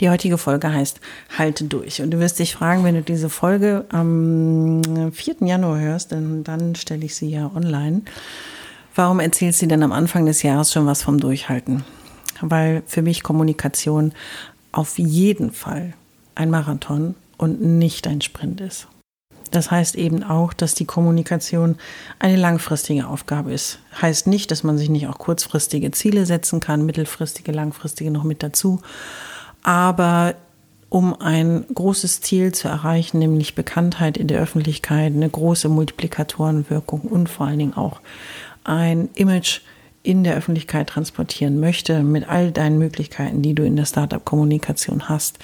Die heutige Folge heißt Halte durch. Und du wirst dich fragen, wenn du diese Folge am 4. Januar hörst, denn dann stelle ich sie ja online. Warum erzählst du denn am Anfang des Jahres schon was vom Durchhalten? weil für mich Kommunikation auf jeden Fall ein Marathon und nicht ein Sprint ist. Das heißt eben auch, dass die Kommunikation eine langfristige Aufgabe ist. Heißt nicht, dass man sich nicht auch kurzfristige Ziele setzen kann, mittelfristige, langfristige noch mit dazu. Aber um ein großes Ziel zu erreichen, nämlich Bekanntheit in der Öffentlichkeit, eine große Multiplikatorenwirkung und vor allen Dingen auch ein Image, in der Öffentlichkeit transportieren möchte, mit all deinen Möglichkeiten, die du in der Startup-Kommunikation hast,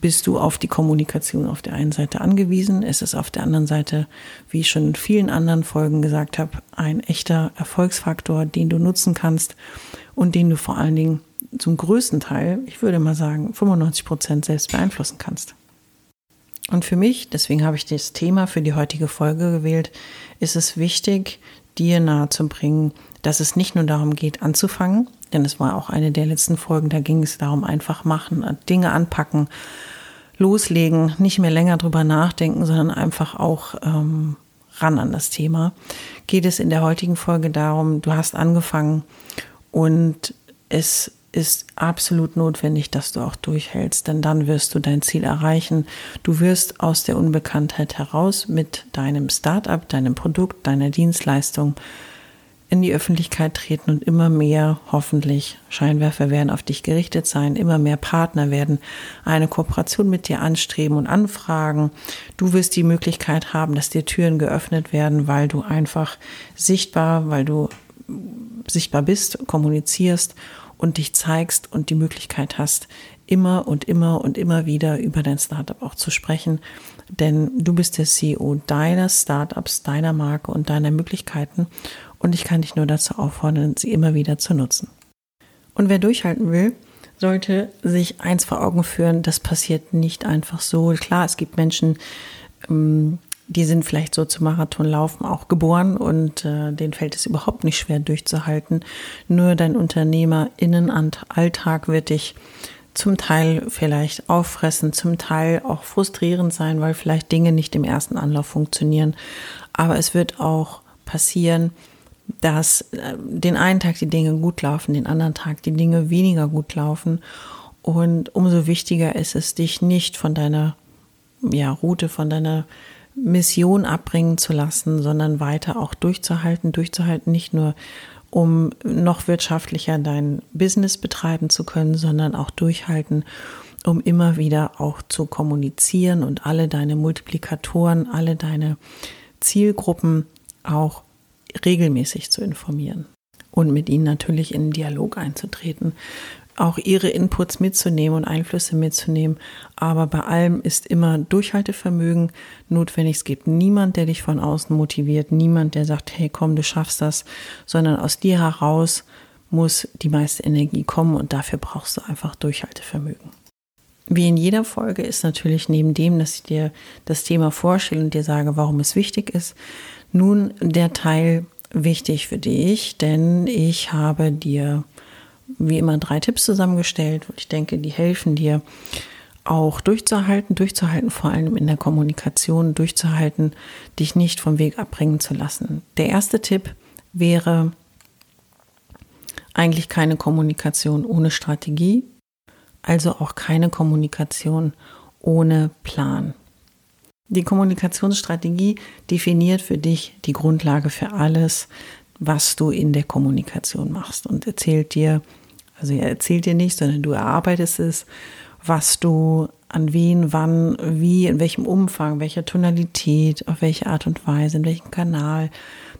bist du auf die Kommunikation auf der einen Seite angewiesen. Es ist auf der anderen Seite, wie ich schon in vielen anderen Folgen gesagt habe, ein echter Erfolgsfaktor, den du nutzen kannst und den du vor allen Dingen zum größten Teil, ich würde mal sagen, 95 Prozent selbst beeinflussen kannst. Und für mich, deswegen habe ich das Thema für die heutige Folge gewählt, ist es wichtig, dir nahezubringen, dass es nicht nur darum geht, anzufangen, denn es war auch eine der letzten Folgen, da ging es darum, einfach machen, Dinge anpacken, loslegen, nicht mehr länger drüber nachdenken, sondern einfach auch ähm, ran an das Thema. Geht es in der heutigen Folge darum, du hast angefangen und es ist absolut notwendig, dass du auch durchhältst, denn dann wirst du dein Ziel erreichen. Du wirst aus der Unbekanntheit heraus mit deinem Startup, deinem Produkt, deiner Dienstleistung in die Öffentlichkeit treten und immer mehr hoffentlich Scheinwerfer werden auf dich gerichtet sein, immer mehr Partner werden eine Kooperation mit dir anstreben und anfragen. Du wirst die Möglichkeit haben, dass dir Türen geöffnet werden, weil du einfach sichtbar, weil du sichtbar bist, kommunizierst und dich zeigst und die Möglichkeit hast, immer und immer und immer wieder über dein Startup auch zu sprechen. Denn du bist der CEO deiner Startups, deiner Marke und deiner Möglichkeiten. Und ich kann dich nur dazu auffordern, sie immer wieder zu nutzen. Und wer durchhalten will, sollte sich eins vor Augen führen, das passiert nicht einfach so. Klar, es gibt Menschen, ähm, die sind vielleicht so zum Marathonlaufen auch geboren und äh, denen fällt es überhaupt nicht schwer durchzuhalten. Nur dein Unternehmerinnenalltag wird dich zum Teil vielleicht auffressen, zum Teil auch frustrierend sein, weil vielleicht Dinge nicht im ersten Anlauf funktionieren. Aber es wird auch passieren, dass äh, den einen Tag die Dinge gut laufen, den anderen Tag die Dinge weniger gut laufen. Und umso wichtiger ist es, dich nicht von deiner ja, Route, von deiner Mission abbringen zu lassen, sondern weiter auch durchzuhalten, durchzuhalten, nicht nur um noch wirtschaftlicher dein Business betreiben zu können, sondern auch durchhalten, um immer wieder auch zu kommunizieren und alle deine Multiplikatoren, alle deine Zielgruppen auch regelmäßig zu informieren und mit ihnen natürlich in einen Dialog einzutreten, auch ihre Inputs mitzunehmen und Einflüsse mitzunehmen. Aber bei allem ist immer Durchhaltevermögen notwendig. Es gibt niemand, der dich von außen motiviert, niemand, der sagt, hey, komm, du schaffst das, sondern aus dir heraus muss die meiste Energie kommen und dafür brauchst du einfach Durchhaltevermögen. Wie in jeder Folge ist natürlich neben dem, dass ich dir das Thema vorstelle und dir sage, warum es wichtig ist, nun der Teil wichtig für dich, denn ich habe dir wie immer drei Tipps zusammengestellt und ich denke, die helfen dir auch durchzuhalten, durchzuhalten, vor allem in der Kommunikation, durchzuhalten, dich nicht vom Weg abbringen zu lassen. Der erste Tipp wäre eigentlich keine Kommunikation ohne Strategie, also auch keine Kommunikation ohne Plan. Die Kommunikationsstrategie definiert für dich die Grundlage für alles, was du in der Kommunikation machst und erzählt dir Also er erzählt dir nicht, sondern du erarbeitest es, was du an wen, wann, wie, in welchem Umfang, welcher Tonalität, auf welche Art und Weise, in welchem Kanal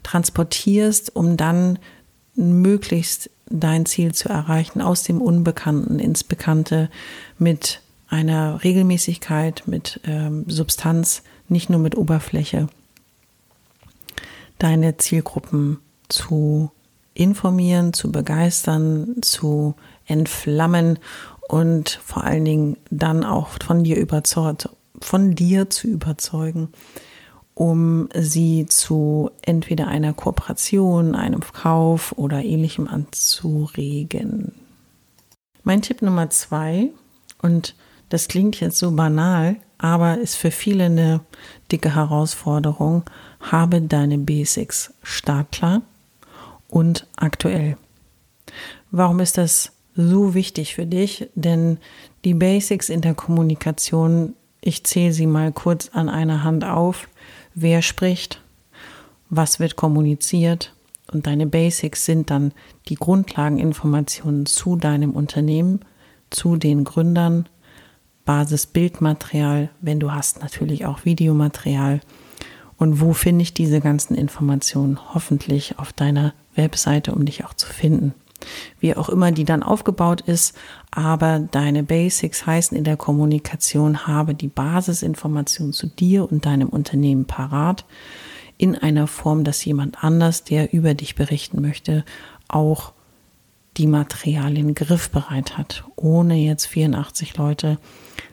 transportierst, um dann möglichst dein Ziel zu erreichen, aus dem Unbekannten ins Bekannte mit einer Regelmäßigkeit, mit ähm, Substanz, nicht nur mit Oberfläche, deine Zielgruppen zu informieren, zu begeistern, zu entflammen und vor allen Dingen dann auch von dir überzeugt, von dir zu überzeugen, um sie zu entweder einer Kooperation, einem Kauf oder ähnlichem anzuregen. Mein Tipp Nummer zwei, und das klingt jetzt so banal, aber ist für viele eine dicke Herausforderung, habe deine Basics startklar und aktuell. Warum ist das so wichtig für dich? Denn die Basics in der Kommunikation, ich zähle sie mal kurz an einer Hand auf, wer spricht, was wird kommuniziert und deine Basics sind dann die Grundlageninformationen zu deinem Unternehmen, zu den Gründern, Basisbildmaterial, wenn du hast natürlich auch Videomaterial. Und wo finde ich diese ganzen Informationen? Hoffentlich auf deiner Webseite, um dich auch zu finden. Wie auch immer die dann aufgebaut ist, aber deine Basics heißen in der Kommunikation, habe die Basisinformation zu dir und deinem Unternehmen parat in einer Form, dass jemand anders, der über dich berichten möchte, auch die Materialien griffbereit hat, ohne jetzt 84 Leute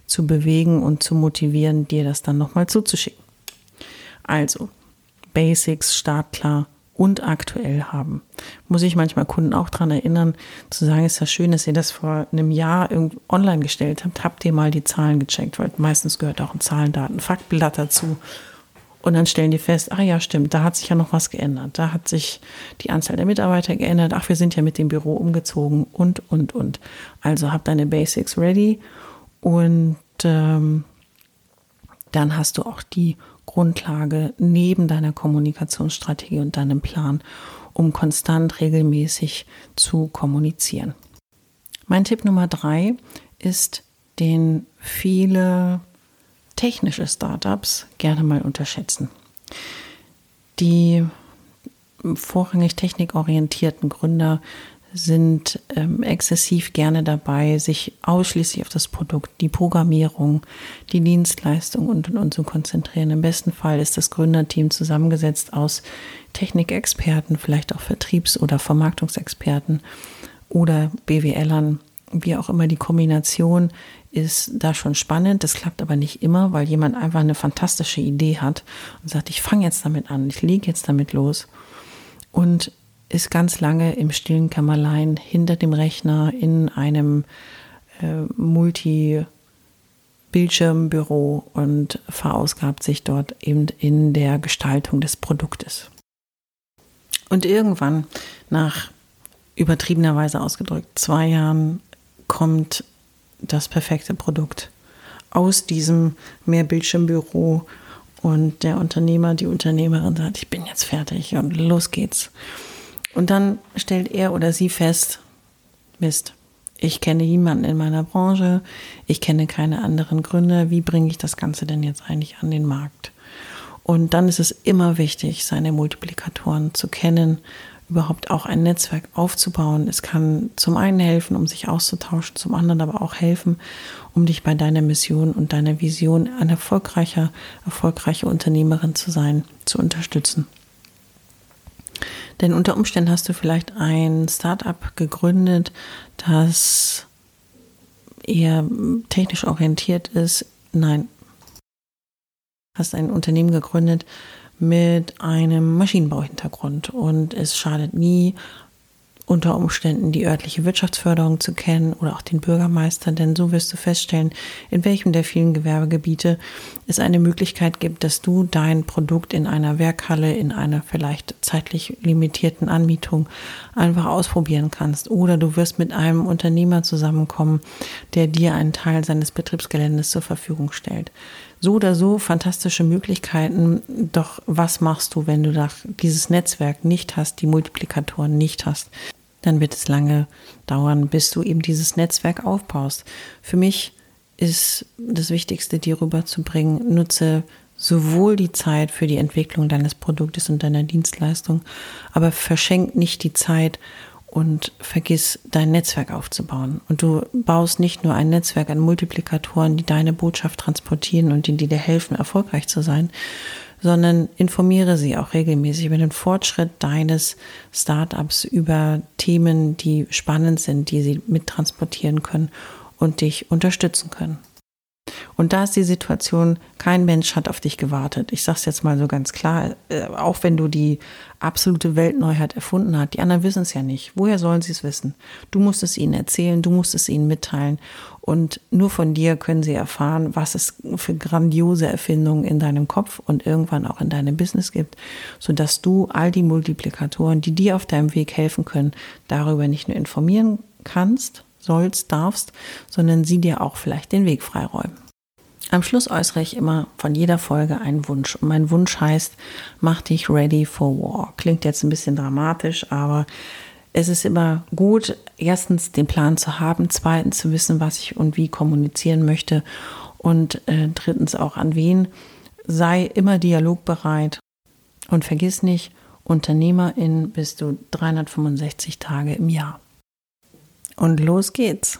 zu bewegen und zu motivieren, dir das dann nochmal zuzuschicken. Also, Basics startklar und aktuell haben. Muss ich manchmal Kunden auch daran erinnern, zu sagen, ist ja schön, dass ihr das vor einem Jahr online gestellt habt. Habt ihr mal die Zahlen gecheckt, weil meistens gehört auch ein Zahlendaten-Faktblatt dazu. Und dann stellen die fest, ah ja, stimmt, da hat sich ja noch was geändert. Da hat sich die Anzahl der Mitarbeiter geändert. Ach, wir sind ja mit dem Büro umgezogen und, und, und. Also habt deine Basics ready und ähm, dann hast du auch die Grundlage neben deiner Kommunikationsstrategie und deinem Plan, um konstant regelmäßig zu kommunizieren. Mein Tipp Nummer drei ist, den viele technische Startups gerne mal unterschätzen. Die vorrangig technikorientierten Gründer sind ähm, exzessiv gerne dabei, sich ausschließlich auf das Produkt, die Programmierung, die Dienstleistung und, und, und zu konzentrieren. Im besten Fall ist das Gründerteam zusammengesetzt aus Technikexperten, vielleicht auch Vertriebs- oder Vermarktungsexperten oder BWLern, wie auch immer die Kombination ist da schon spannend. Das klappt aber nicht immer, weil jemand einfach eine fantastische Idee hat und sagt, ich fange jetzt damit an, ich lege jetzt damit los. Und ist ganz lange im stillen Kämmerlein hinter dem Rechner in einem äh, Multi-Bildschirmbüro und verausgabt sich dort eben in der Gestaltung des Produktes. Und irgendwann, nach übertriebenerweise ausgedrückt zwei Jahren, kommt das perfekte Produkt aus diesem Mehrbildschirmbüro und der Unternehmer, die Unternehmerin sagt, ich bin jetzt fertig und los geht's. Und dann stellt er oder sie fest, Mist, ich kenne niemanden in meiner Branche, ich kenne keine anderen Gründe, wie bringe ich das Ganze denn jetzt eigentlich an den Markt? Und dann ist es immer wichtig, seine Multiplikatoren zu kennen, überhaupt auch ein Netzwerk aufzubauen. Es kann zum einen helfen, um sich auszutauschen, zum anderen aber auch helfen, um dich bei deiner Mission und deiner Vision, eine erfolgreicher, erfolgreiche Unternehmerin zu sein, zu unterstützen. Denn unter Umständen hast du vielleicht ein Startup gegründet, das eher technisch orientiert ist. Nein, hast ein Unternehmen gegründet mit einem Maschinenbauhintergrund und es schadet nie, unter Umständen die örtliche Wirtschaftsförderung zu kennen oder auch den Bürgermeister, denn so wirst du feststellen, in welchem der vielen Gewerbegebiete es eine Möglichkeit gibt, dass du dein Produkt in einer Werkhalle, in einer vielleicht zeitlich limitierten Anmietung einfach ausprobieren kannst. Oder du wirst mit einem Unternehmer zusammenkommen, der dir einen Teil seines Betriebsgeländes zur Verfügung stellt. So oder so fantastische Möglichkeiten. Doch was machst du, wenn du dieses Netzwerk nicht hast, die Multiplikatoren nicht hast? Dann wird es lange dauern, bis du eben dieses Netzwerk aufbaust. Für mich ist das Wichtigste, dir rüberzubringen, nutze sowohl die Zeit für die Entwicklung deines Produktes und deiner Dienstleistung, aber verschenk nicht die Zeit und vergiss dein Netzwerk aufzubauen. Und du baust nicht nur ein Netzwerk an Multiplikatoren, die deine Botschaft transportieren und die, dir helfen, erfolgreich zu sein, sondern informiere sie auch regelmäßig über den Fortschritt deines Startups, über Themen, die spannend sind, die sie mittransportieren können und dich unterstützen können. Und da ist die Situation, kein Mensch hat auf dich gewartet. Ich sage es jetzt mal so ganz klar, äh, auch wenn du die absolute Weltneuheit erfunden hast, die anderen wissen es ja nicht. Woher sollen sie es wissen? Du musst es ihnen erzählen, du musst es ihnen mitteilen. Und nur von dir können sie erfahren, was es für grandiose Erfindungen in deinem Kopf und irgendwann auch in deinem Business gibt, sodass du all die Multiplikatoren, die dir auf deinem Weg helfen können, darüber nicht nur informieren kannst, sollst, darfst, sondern sie dir auch vielleicht den Weg freiräumen. Am Schluss äußere ich immer von jeder Folge einen Wunsch. Und mein Wunsch heißt, mach dich ready for war. Klingt jetzt ein bisschen dramatisch, aber es ist immer gut, erstens den Plan zu haben, zweitens zu wissen, was ich und wie kommunizieren möchte und äh, drittens auch an wen. Sei immer dialogbereit und vergiss nicht, Unternehmerin bist du 365 Tage im Jahr. Und los geht's.